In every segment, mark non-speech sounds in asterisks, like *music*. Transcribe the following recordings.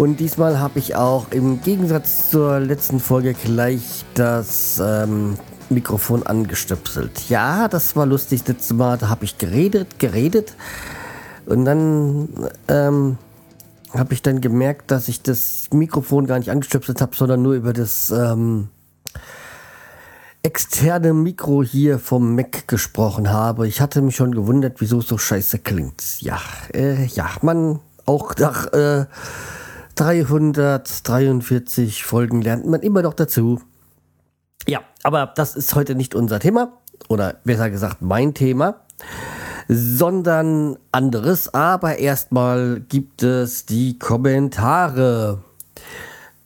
Und diesmal habe ich auch im Gegensatz zur letzten Folge gleich das ähm, Mikrofon angestöpselt. Ja, das war lustig. Letztes Mal, da habe ich geredet, geredet. Und dann ähm, habe ich dann gemerkt, dass ich das Mikrofon gar nicht angestöpselt habe, sondern nur über das ähm, externe Mikro hier vom Mac gesprochen habe. Ich hatte mich schon gewundert, wieso es so scheiße klingt. Ja, äh, ja, man auch nach äh, 343 Folgen lernt man immer noch dazu. Ja, aber das ist heute nicht unser Thema oder besser gesagt mein Thema sondern anderes. Aber erstmal gibt es die Kommentare.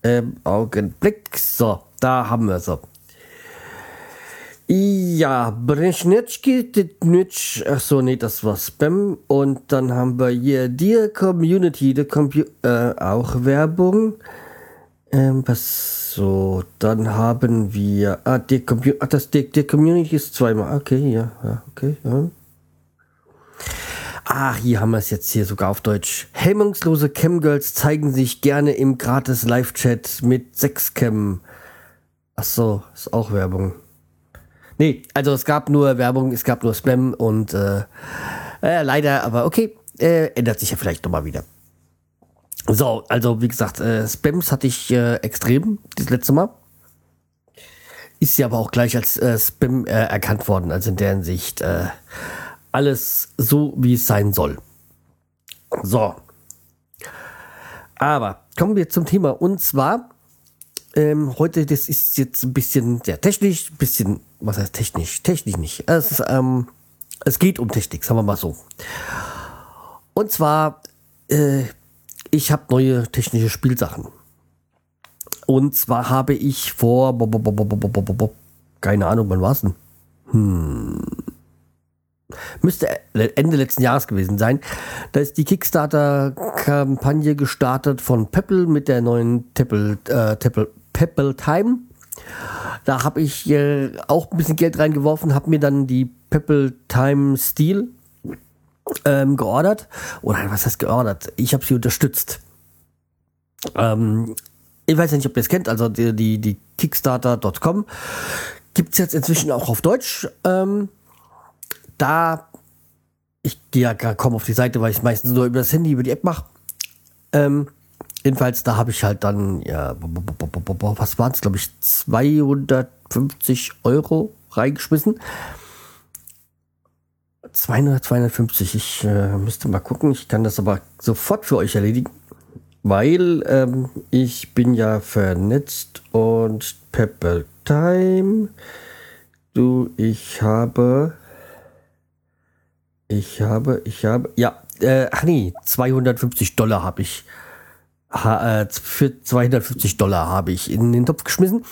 Ähm, Augenblick. So, da haben wir sie. Ja, Breschnitschki, Ditnitsch, achso, nee, das war Spam. Und dann haben wir hier Dear Community, the Compu äh, auch Werbung. Ähm, was so, dann haben wir, ah, die Compu ah, das, die, die Community ist zweimal, okay, ja, ja okay, ja. Ah, hier haben wir es jetzt hier sogar auf Deutsch. Hemmungslose Camgirls zeigen sich gerne im gratis Live-Chat mit Sexcam. Ach so, ist auch Werbung. Nee, also es gab nur Werbung, es gab nur Spam und äh, äh, leider, aber okay, äh, ändert sich ja vielleicht nochmal wieder. So, also wie gesagt, äh, Spams hatte ich äh, extrem das letzte Mal. Ist ja aber auch gleich als äh, Spam äh, erkannt worden, also in der Hinsicht. Äh, alles so, wie es sein soll. So. Aber kommen wir zum Thema. Und zwar, ähm, heute, das ist jetzt ein bisschen sehr technisch, ein bisschen, was heißt technisch? Technisch nicht. Es, ähm, es geht um Technik, sagen wir mal so. Und zwar, äh, ich habe neue technische Spielsachen. Und zwar habe ich vor, keine Ahnung, wann war es denn? Hm, müsste Ende letzten Jahres gewesen sein. Da ist die Kickstarter-Kampagne gestartet von Pebble mit der neuen Pebble, äh, Pebble, Pebble Time. Da habe ich äh, auch ein bisschen Geld reingeworfen, habe mir dann die Pebble Time Steel ähm, geordert. Oder was heißt geordert? Ich habe sie unterstützt. Ähm, ich weiß ja nicht, ob ihr es kennt, also die, die, die Kickstarter.com gibt es jetzt inzwischen auch auf Deutsch. Ähm, da, ich gehe ja kaum auf die Seite, weil ich meistens nur über das Handy, über die App mache. Ähm, jedenfalls, da habe ich halt dann, ja, was waren es, glaube ich, 250 Euro reingeschmissen. 200, 250, ich äh, müsste mal gucken, ich kann das aber sofort für euch erledigen, weil ähm, ich bin ja vernetzt und Pepper Time. Du, ich habe ich habe, ich habe, ja, äh, ach nee, 250 Dollar habe ich. Äh, für 250 Dollar habe ich in den Topf geschmissen.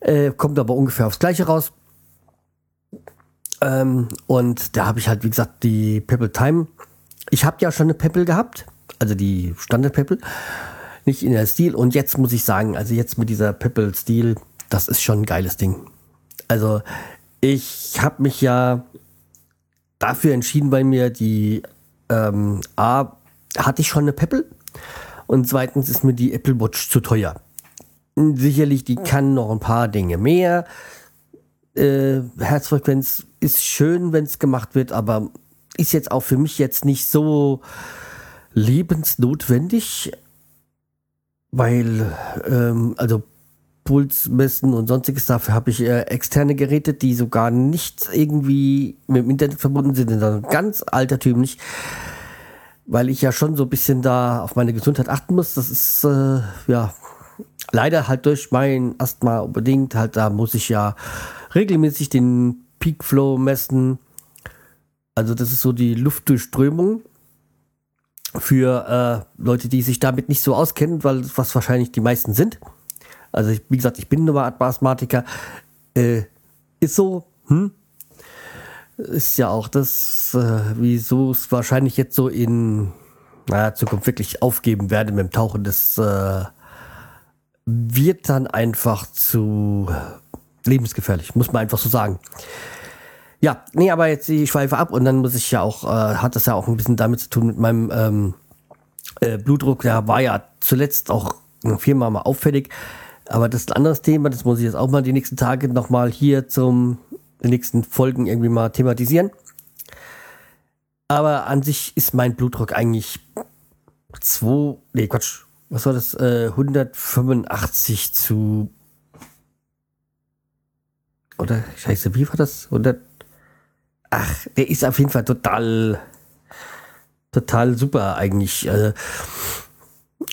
Äh, kommt aber ungefähr aufs Gleiche raus. Ähm, und da habe ich halt, wie gesagt, die Pebble Time. Ich habe ja schon eine Pebble gehabt, also die Standard Pebble, nicht in der Stil. Und jetzt muss ich sagen, also jetzt mit dieser Pebble Stil, das ist schon ein geiles Ding. Also ich habe mich ja dafür entschieden, weil mir die ähm, A hatte ich schon eine Pebble und zweitens ist mir die Apple Watch zu teuer. Sicherlich, die kann noch ein paar Dinge mehr. Äh, Herzfrequenz ist schön, wenn es gemacht wird, aber ist jetzt auch für mich jetzt nicht so lebensnotwendig, weil ähm, also Puls messen und sonstiges. Dafür habe ich äh, externe Geräte, die sogar nicht irgendwie mit dem Internet verbunden sind, sondern ganz altertümlich, weil ich ja schon so ein bisschen da auf meine Gesundheit achten muss. Das ist äh, ja leider halt durch mein Asthma unbedingt. Halt, da muss ich ja regelmäßig den Peak Flow messen. Also das ist so die Luftdurchströmung für äh, Leute, die sich damit nicht so auskennen, weil was wahrscheinlich die meisten sind. Also ich, wie gesagt, ich bin nur Asthmatiker. Äh, ist so, hm? Ist ja auch das, äh, wieso es wahrscheinlich jetzt so in naja, Zukunft wirklich aufgeben werde mit dem Tauchen. Das äh, wird dann einfach zu lebensgefährlich, muss man einfach so sagen. Ja, nee, aber jetzt ich schweife ab und dann muss ich ja auch, äh, hat das ja auch ein bisschen damit zu tun mit meinem ähm, äh, Blutdruck. Der war ja zuletzt auch viermal mal auffällig. Aber das ist ein anderes Thema, das muss ich jetzt auch mal die nächsten Tage nochmal hier zum den nächsten Folgen irgendwie mal thematisieren. Aber an sich ist mein Blutdruck eigentlich 2, nee, Quatsch, was war das? Äh, 185 zu. Oder, scheiße, wie war das? 100. Ach, der ist auf jeden Fall total. Total super eigentlich. Äh,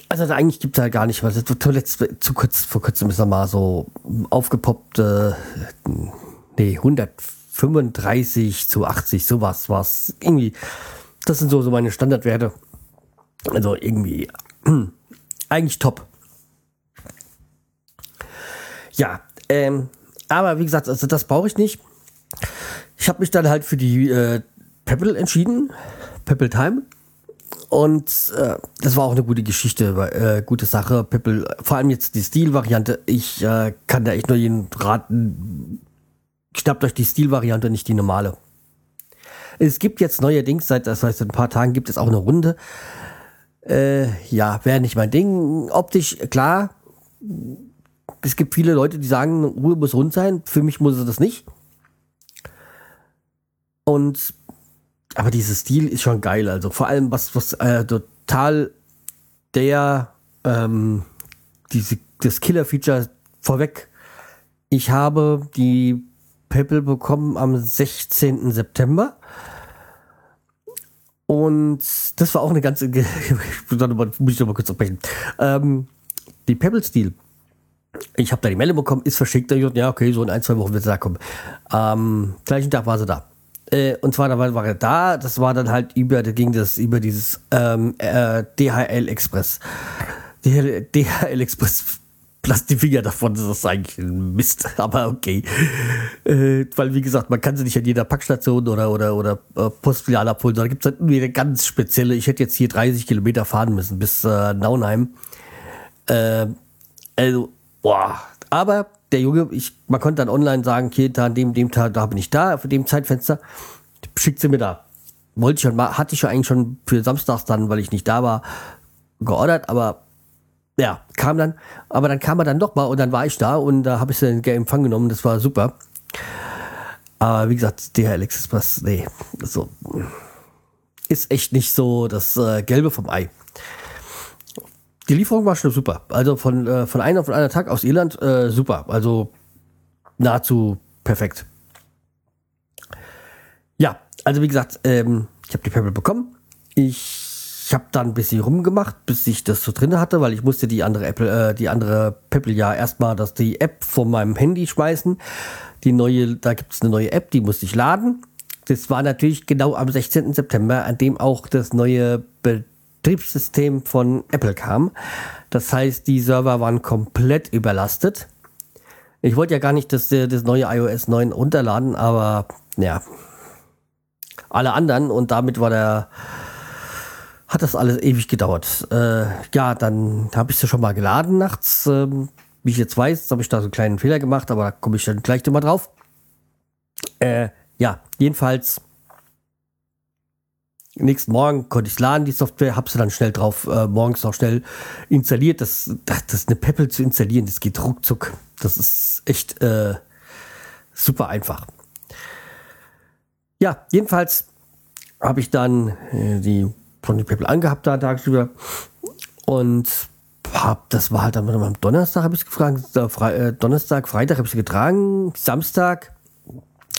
also eigentlich gibt es halt gar nicht was. Zuletzt, zu kurz, vor kurzem ist er mal so aufgepoppt. Äh, nee, 135 zu 80, sowas was. Irgendwie, das sind so, so meine Standardwerte. Also irgendwie *clears throat* eigentlich top. Ja, ähm, aber wie gesagt, also das brauche ich nicht. Ich habe mich dann halt für die äh, Pebble entschieden, Pebble Time. Und äh, das war auch eine gute Geschichte, äh, gute Sache. Pebble, vor allem jetzt die Stil-Variante. Ich äh, kann da echt nur jeden raten, schnappt euch die Stil-Variante, nicht die normale. Es gibt jetzt neuerdings, seit, das heißt, ein paar Tagen gibt es auch eine Runde. Äh, ja, wäre nicht mein Ding. Optisch, klar. Es gibt viele Leute, die sagen, Ruhe muss rund sein. Für mich muss es das nicht. Und, aber dieses Stil ist schon geil. Also vor allem, was, was äh, total der, ähm, diese, das Killer-Feature vorweg. Ich habe die Pebble bekommen am 16. September. Und das war auch eine ganze. *laughs* muss ich noch mal kurz sprechen. Ähm, die Pebble Steel. Ich habe da die Meldung bekommen, ist verschickt. Ja, okay, so in ein, zwei Wochen wird sie da kommen. Am gleichen Tag war sie da. Äh, und zwar da war er da. Das war dann halt über, da ging das über dieses ähm, äh, DHL Express. DHL, DHL Express Lass die Finger davon, das ist eigentlich ein Mist, *laughs* aber okay. Äh, weil, wie gesagt, man kann sie nicht an jeder Packstation oder, oder, oder äh, abholen, sondern gibt es halt eine ganz spezielle. Ich hätte jetzt hier 30 Kilometer fahren müssen bis äh, Naunheim. Äh, also, boah. Aber der Junge, ich, man konnte dann online sagen, okay, da an dem, dem Tag, da bin ich da, für dem Zeitfenster, schickt sie mir da. Wollte ich schon mal, hatte ich ja eigentlich schon für Samstags dann, weil ich nicht da war, geordert, aber ja, kam dann, aber dann kam er dann doch mal und dann war ich da und da habe ich den Empfang genommen, das war super. Aber wie gesagt, DHL Express, nee, so ist echt nicht so das äh, Gelbe vom Ei. Die Lieferung war schon super. Also von, äh, von einem auf einen Tag aus Irland, äh, super. Also nahezu perfekt. Ja, also wie gesagt, ähm, ich habe die Pebble bekommen. Ich ich habe dann ein bisschen rumgemacht, bis ich das so drin hatte, weil ich musste die andere Apple, äh, die andere Pebble ja erstmal das die App von meinem Handy schmeißen. Die neue, da gibt es eine neue App, die musste ich laden. Das war natürlich genau am 16. September, an dem auch das neue Betriebssystem von Apple kam. Das heißt, die Server waren komplett überlastet. Ich wollte ja gar nicht das, das neue iOS 9 runterladen, aber ja, alle anderen und damit war der hat das alles ewig gedauert. Äh, ja, dann habe ich sie schon mal geladen nachts. Ähm, wie ich jetzt weiß, habe ich da so einen kleinen Fehler gemacht, aber da komme ich dann gleich nochmal drauf. Äh, ja, jedenfalls nächsten Morgen konnte ich laden, die Software, habe sie dann schnell drauf, äh, morgens auch schnell installiert. Das, das, das eine Peppel zu installieren, das geht ruckzuck. Das ist echt äh, super einfach. Ja, jedenfalls habe ich dann äh, die Tony People angehabt da tagsüber. Und hab, das war halt dann am Donnerstag, habe ich gefragt. Fre äh, Donnerstag, Freitag habe ich sie getragen. Samstag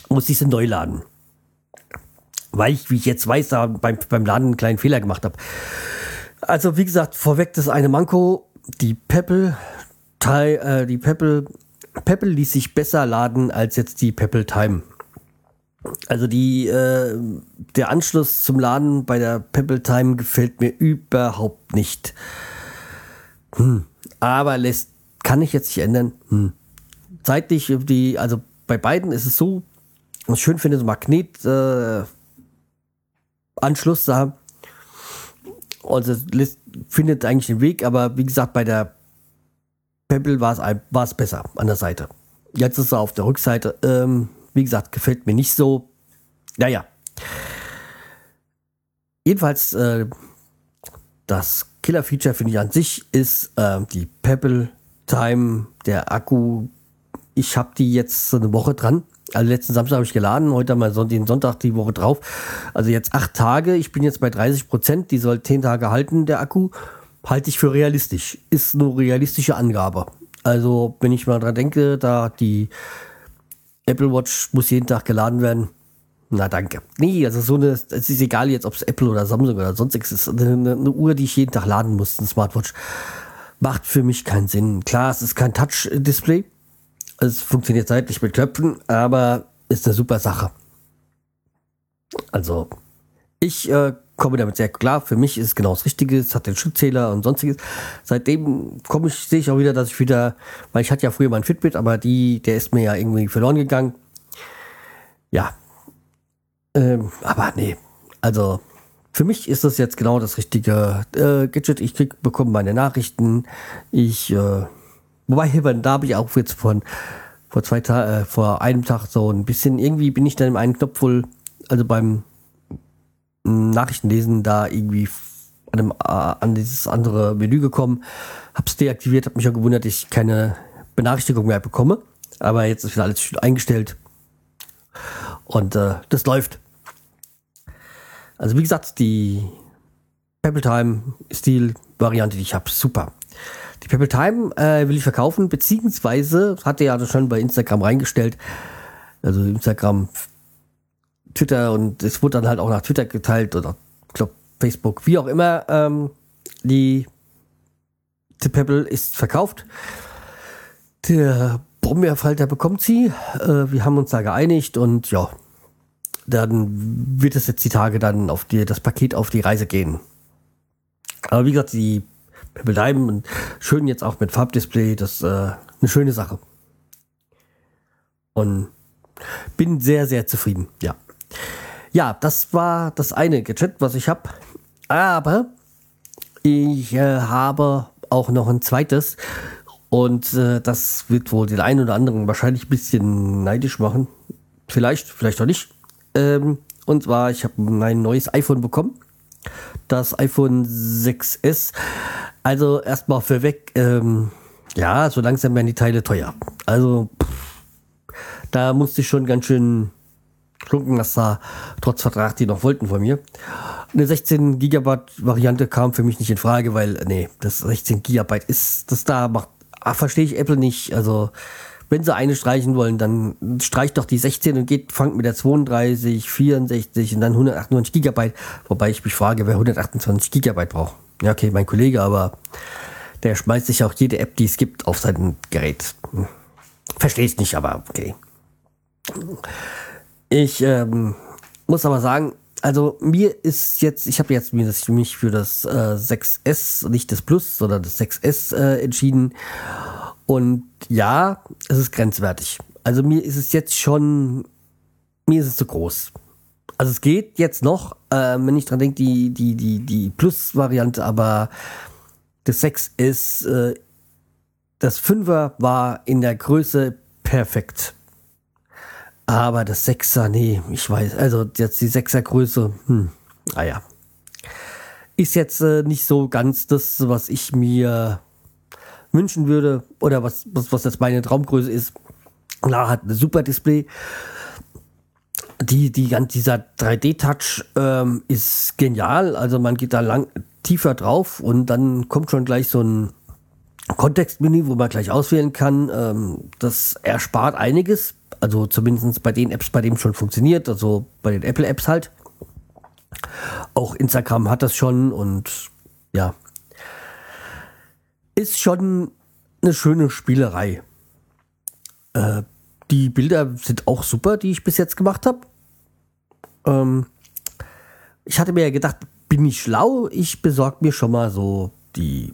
musste ich sie neu laden. Weil ich, wie ich jetzt weiß, da beim, beim Laden einen kleinen Fehler gemacht habe. Also, wie gesagt, vorweg das eine Manko. Die Pebble, äh, die Pebble, Pebble ließ sich besser laden als jetzt die Pebble Time. Also die, äh, der Anschluss zum Laden bei der Pebble Time gefällt mir überhaupt nicht. Hm. Aber lässt, kann ich jetzt nicht ändern. Hm. Zeitlich, die, also bei beiden ist es so, was ich schön finde, so Magnet äh, Anschluss da. Also lässt, findet eigentlich den Weg, aber wie gesagt, bei der Pebble war es war es besser an der Seite. Jetzt ist er auf der Rückseite. Ähm, wie gesagt, gefällt mir nicht so. Naja. Jedenfalls, äh, das Killer-Feature finde ich an sich ist äh, die Pebble Time, der Akku. Ich habe die jetzt so eine Woche dran. Also letzten Samstag habe ich geladen, heute mal den Sonntag die Woche drauf. Also jetzt acht Tage. Ich bin jetzt bei 30 Prozent. Die soll zehn Tage halten, der Akku. Halte ich für realistisch. Ist eine realistische Angabe. Also, wenn ich mal dran denke, da die Apple Watch muss jeden Tag geladen werden. Na danke. Nee, also so eine, es ist egal jetzt, ob es Apple oder Samsung oder sonstiges ist. Eine, eine, Uhr, die ich jeden Tag laden muss, ein Smartwatch, macht für mich keinen Sinn. Klar, es ist kein Touch-Display. Es funktioniert seitlich mit Knöpfen, aber ist eine super Sache. Also, ich äh, komme damit sehr klar. Für mich ist es genau das Richtige. Es hat den Schrittzähler und sonstiges. Seitdem komme ich, sehe ich auch wieder, dass ich wieder, weil ich hatte ja früher mein Fitbit, aber die, der ist mir ja irgendwie verloren gegangen. Ja. Ähm, aber nee. Also, für mich ist das jetzt genau das richtige äh, Gadget. Ich krieg, bekomme meine Nachrichten. Ich, äh, wobei, *laughs* da habe ich auch jetzt von, vor zwei Tagen, äh, vor einem Tag so ein bisschen, irgendwie bin ich dann im einen Knopf wohl, also beim Nachrichtenlesen da irgendwie an, dem, äh, an dieses andere Menü gekommen, hab's deaktiviert, hab mich auch gewundert, dass ich keine Benachrichtigung mehr bekomme. Aber jetzt ist wieder alles schön eingestellt. Und äh, das läuft. Also wie gesagt, die Pebble Time Stil Variante, die ich habe, super. Die Pebble Time äh, will ich verkaufen, beziehungsweise hatte ja schon bei Instagram reingestellt. Also Instagram Twitter und es wurde dann halt auch nach Twitter geteilt oder ich glaube Facebook, wie auch immer. Ähm, die The Pebble ist verkauft. Der Brombeerfalter bekommt sie. Äh, wir haben uns da geeinigt und ja, dann wird es jetzt die Tage dann auf die, das Paket auf die Reise gehen. Aber wie gesagt, die Pebble Diamond, schön jetzt auch mit Farbdisplay, das ist äh, eine schöne Sache. Und bin sehr, sehr zufrieden, ja. Ja, das war das eine Gadget, was ich habe. Aber ich äh, habe auch noch ein zweites. Und äh, das wird wohl den einen oder anderen wahrscheinlich ein bisschen neidisch machen. Vielleicht, vielleicht auch nicht. Ähm, und zwar, ich habe mein neues iPhone bekommen. Das iPhone 6S. Also erstmal vorweg, ähm, ja, so langsam werden die Teile teuer. Also pff, da musste ich schon ganz schön klunken, dass da trotz Vertrag die noch wollten von mir. Eine 16 Gigabyte Variante kam für mich nicht in Frage, weil, nee, das 16 Gigabyte ist, das da macht, ah, verstehe ich Apple nicht. Also, wenn sie eine streichen wollen, dann streicht doch die 16 und geht, fangt mit der 32, 64 und dann 198 Gigabyte. Wobei ich mich frage, wer 128 Gigabyte braucht. Ja, okay, mein Kollege, aber der schmeißt sich auch jede App, die es gibt, auf sein Gerät. Hm. Verstehe ich nicht, aber okay. Ich ähm, muss aber sagen, also mir ist jetzt, ich habe jetzt mich für das äh, 6S, nicht das Plus, sondern das 6S äh, entschieden. Und ja, es ist grenzwertig. Also mir ist es jetzt schon, mir ist es zu groß. Also es geht jetzt noch, äh, wenn ich dran denke, die, die, die, die Plus-Variante, aber das 6S, äh, das 5er war in der Größe perfekt. Aber das Sechser, nee, ich weiß, also jetzt die Sechsergröße, hm, naja. Ist jetzt äh, nicht so ganz das, was ich mir wünschen würde oder was, was, was jetzt meine Traumgröße ist. Klar, hat ein super Display. Die, die, dieser 3D-Touch ähm, ist genial. Also man geht da lang tiefer drauf und dann kommt schon gleich so ein Kontextmenü, wo man gleich auswählen kann. Ähm, das erspart einiges also zumindest bei den Apps, bei denen schon funktioniert, also bei den Apple-Apps halt. Auch Instagram hat das schon und ja. Ist schon eine schöne Spielerei. Äh, die Bilder sind auch super, die ich bis jetzt gemacht habe. Ähm, ich hatte mir ja gedacht, bin ich schlau? Ich besorge mir schon mal so die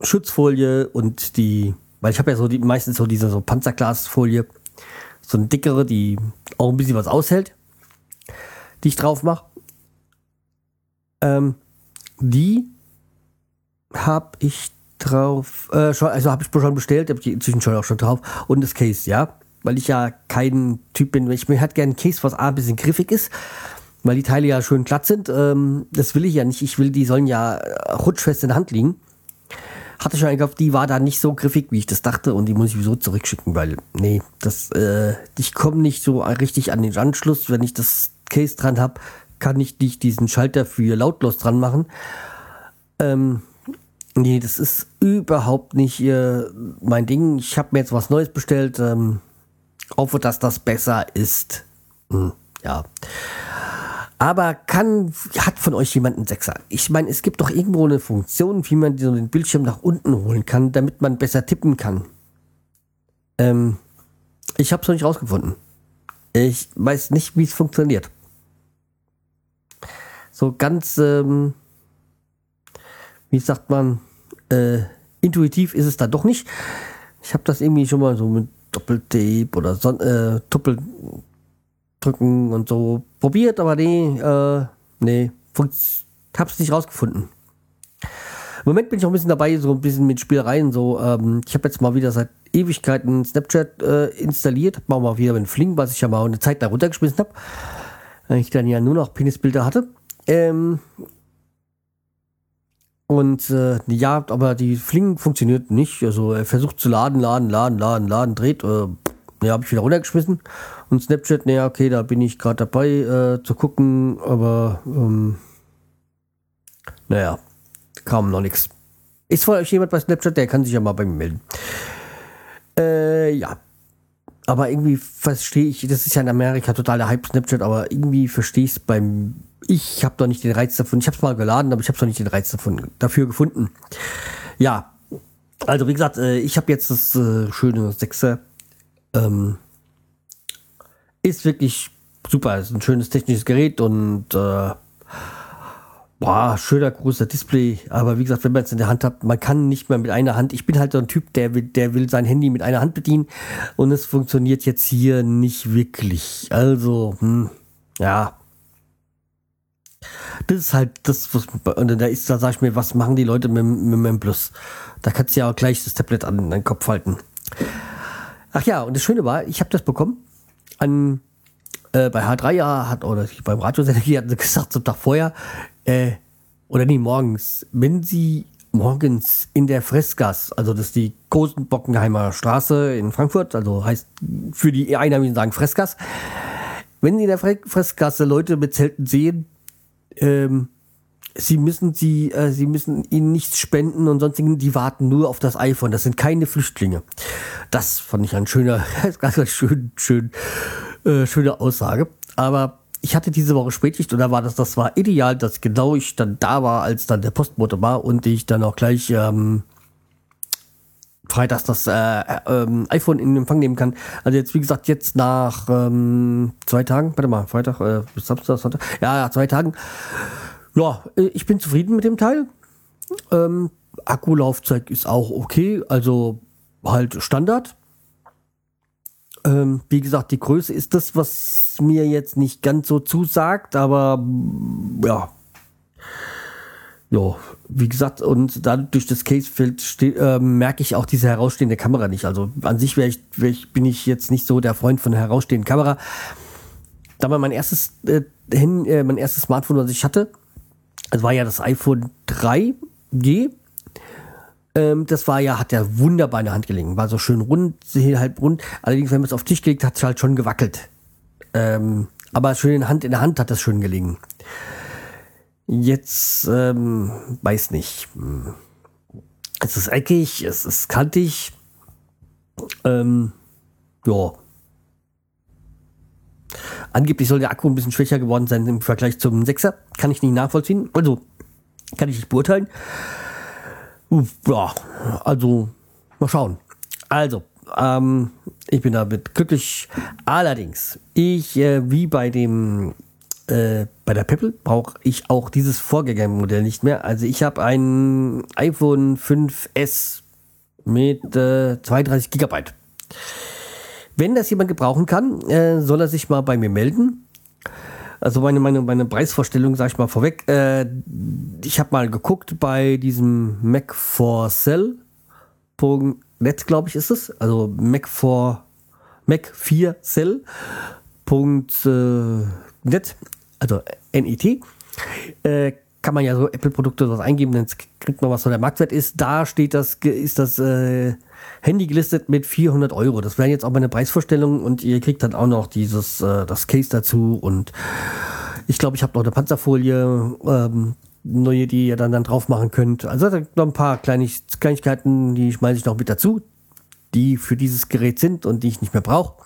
Schutzfolie und die, weil ich habe ja so die meistens so diese so Panzerglasfolie so eine dickere, die auch ein bisschen was aushält, die ich drauf mache. Ähm, die habe ich drauf, äh, schon, also habe ich schon bestellt, habe ich inzwischen auch schon drauf. Und das Case, ja, weil ich ja kein Typ bin, ich mir halt gerne ein Case, was A, ein bisschen griffig ist, weil die Teile ja schön glatt sind, ähm, das will ich ja nicht, ich will, die sollen ja rutschfest in der Hand liegen. Hatte schon eingekauft, die war da nicht so griffig, wie ich das dachte und die muss ich sowieso zurückschicken, weil, nee, das, äh, ich komme nicht so richtig an den Anschluss, wenn ich das Case dran habe, kann ich nicht diesen Schalter für lautlos dran machen. Ähm, Nee, das ist überhaupt nicht äh, mein Ding. Ich habe mir jetzt was Neues bestellt. Ähm, hoffe, dass das besser ist. Hm, ja. Aber kann, hat von euch jemand einen Sechser? Ich meine, es gibt doch irgendwo eine Funktion, wie man so den Bildschirm nach unten holen kann, damit man besser tippen kann. Ähm, ich habe es noch nicht rausgefunden. Ich weiß nicht, wie es funktioniert. So ganz, ähm, wie sagt man, äh, intuitiv ist es da doch nicht. Ich habe das irgendwie schon mal so mit Doppeltape oder so, äh, Doppeldrücken und so probiert, aber nee, äh, nee, hab's nicht rausgefunden. Im Moment bin ich auch ein bisschen dabei, so ein bisschen mit Spielereien. So, ähm, ich habe jetzt mal wieder seit Ewigkeiten Snapchat äh, installiert, hab mal wieder mit Fling, was ich ja mal eine Zeit da runtergeschmissen habe, weil ich dann ja nur noch Penisbilder hatte. Ähm, und äh, ja, aber die Fling funktioniert nicht. Also er versucht zu laden, laden, laden, laden, laden, dreht. Äh, ja, habe ich wieder runtergeschmissen. Und Snapchat, naja, okay, da bin ich gerade dabei äh, zu gucken, aber ähm, naja, kam noch nichts. Ist von euch jemand bei Snapchat, der kann sich ja mal bei mir melden. Äh, ja, aber irgendwie verstehe ich, das ist ja in Amerika total der Hype Snapchat, aber irgendwie verstehe ich es beim, ich habe doch nicht den Reiz davon, ich habe es mal geladen, aber ich habe doch nicht den Reiz davon, dafür gefunden. Ja, also wie gesagt, äh, ich habe jetzt das äh, schöne 6er, ähm, ist wirklich super, ist ein schönes technisches Gerät und äh, Boah, schöner großer Display. Aber wie gesagt, wenn man es in der Hand hat, man kann nicht mehr mit einer Hand. Ich bin halt so ein Typ, der will, der will sein Handy mit einer Hand bedienen. Und es funktioniert jetzt hier nicht wirklich. Also, hm, ja. Das ist halt das, was, und da ist, da sag ich mir, was machen die Leute mit, mit dem Plus? Da kannst du ja auch gleich das Tablet an deinen Kopf halten. Ach ja, und das Schöne war, ich habe das bekommen an, äh, bei H3 ja, hat, oder beim Radiosender *laughs* hatten sie gesagt, zum Tag vorher, äh, oder nee, morgens, wenn Sie morgens in der Fressgas, also das ist die Gosenbockenheimer Straße in Frankfurt, also heißt für die Einheimischen sagen Fressgas, wenn Sie in der Fressgasse Leute mit Zelten sehen, ähm, Sie müssen sie, äh, sie müssen ihnen nichts spenden und sonstigen, die warten nur auf das iPhone. Das sind keine Flüchtlinge. Das fand ich ein schöner, *laughs* ganz schön, schön, äh, schöne Aussage. Aber ich hatte diese Woche Spätschicht und da war das, das war ideal, dass genau ich dann da war, als dann der Postbote war und ich dann auch gleich ähm, freitags das äh, äh, ähm, iPhone in Empfang nehmen kann. Also jetzt, wie gesagt, jetzt nach ähm, zwei Tagen, warte mal, Freitag, äh, Samstag, Sonntag, ja, ja, zwei Tagen. Ja, äh, ich bin zufrieden mit dem Teil. Ähm, Akkulaufzeit ist auch okay, also halt Standard. Ähm, wie gesagt, die Größe ist das, was mir jetzt nicht ganz so zusagt, aber ja. Ja, wie gesagt, und dann durch das Casefeld äh, merke ich auch diese herausstehende Kamera nicht. Also an sich ich, ich, bin ich jetzt nicht so der Freund von der herausstehenden Kamera. Da war mein erstes, äh, hin, äh, mein erstes Smartphone, was ich hatte, das war ja das iPhone 3G ähm, das war ja, hat ja wunderbar in der Hand gelegen. War so schön rund, halb rund. Allerdings, wenn man es auf den Tisch gelegt hat, hat es halt schon gewackelt. Ähm, aber schön in, Hand, in der Hand hat das schön gelegen. Jetzt, ähm, weiß nicht. Es ist eckig, es ist kantig. Ähm, ja. Angeblich soll der Akku ein bisschen schwächer geworden sein im Vergleich zum 6er. Kann ich nicht nachvollziehen. Also, kann ich nicht beurteilen. Ja, also mal schauen. Also, ähm, ich bin damit glücklich. Allerdings, ich, äh, wie bei dem, äh, bei der Pebble, brauche ich auch dieses Vorgängermodell nicht mehr. Also ich habe ein iPhone 5S mit äh, 32 Gigabyte. Wenn das jemand gebrauchen kann, äh, soll er sich mal bei mir melden. Also meine, meine, meine Preisvorstellung, sage ich mal vorweg. Äh, ich habe mal geguckt bei diesem Mac for Cell. Net, glaube ich, ist es. Also Mac for Mac 4 Cell. net, also NET. Äh, kann man ja so Apple-Produkte was eingeben, dann kriegt man, was so der Marktwert ist. Da steht das, ist das äh, Handy gelistet mit 400 Euro. Das wäre jetzt auch meine Preisvorstellung und ihr kriegt dann auch noch dieses, äh, das Case dazu und ich glaube, ich habe noch eine Panzerfolie, ähm, neue, die ihr dann, dann drauf machen könnt. Also noch ein paar Kleinig Kleinigkeiten, die schmeiße ich noch mit dazu, die für dieses Gerät sind und die ich nicht mehr brauche.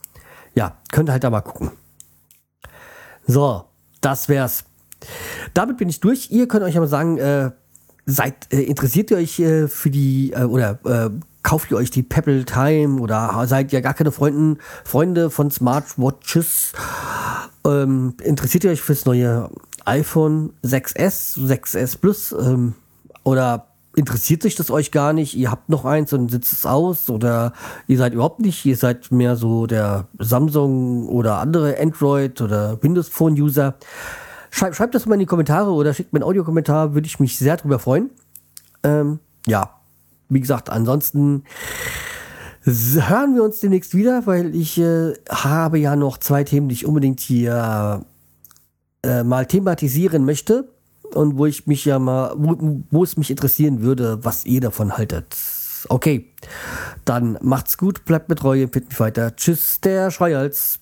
Ja, könnt halt da mal gucken. So, das wär's. Damit bin ich durch. Ihr könnt euch aber sagen, äh, seid, äh, interessiert ihr euch äh, für die, äh, oder äh, kauft ihr euch die Pebble Time oder seid ihr gar keine Freunden, Freunde von Smartwatches? Ähm, interessiert ihr euch fürs neue iPhone 6S, 6S Plus? Ähm, oder interessiert sich das euch gar nicht? Ihr habt noch eins und sitzt es aus? Oder ihr seid überhaupt nicht? Ihr seid mehr so der Samsung oder andere Android oder Windows Phone User? Schreibt, schreibt das mal in die Kommentare oder schickt mir einen Audiokommentar, würde ich mich sehr darüber freuen. Ähm, ja, wie gesagt, ansonsten hören wir uns demnächst wieder, weil ich äh, habe ja noch zwei Themen, die ich unbedingt hier äh, mal thematisieren möchte und wo ich mich ja mal, wo, wo es mich interessieren würde, was ihr davon haltet. Okay, dann macht's gut, bleibt mit Treue, bitte weiter. Tschüss, der Schreihals.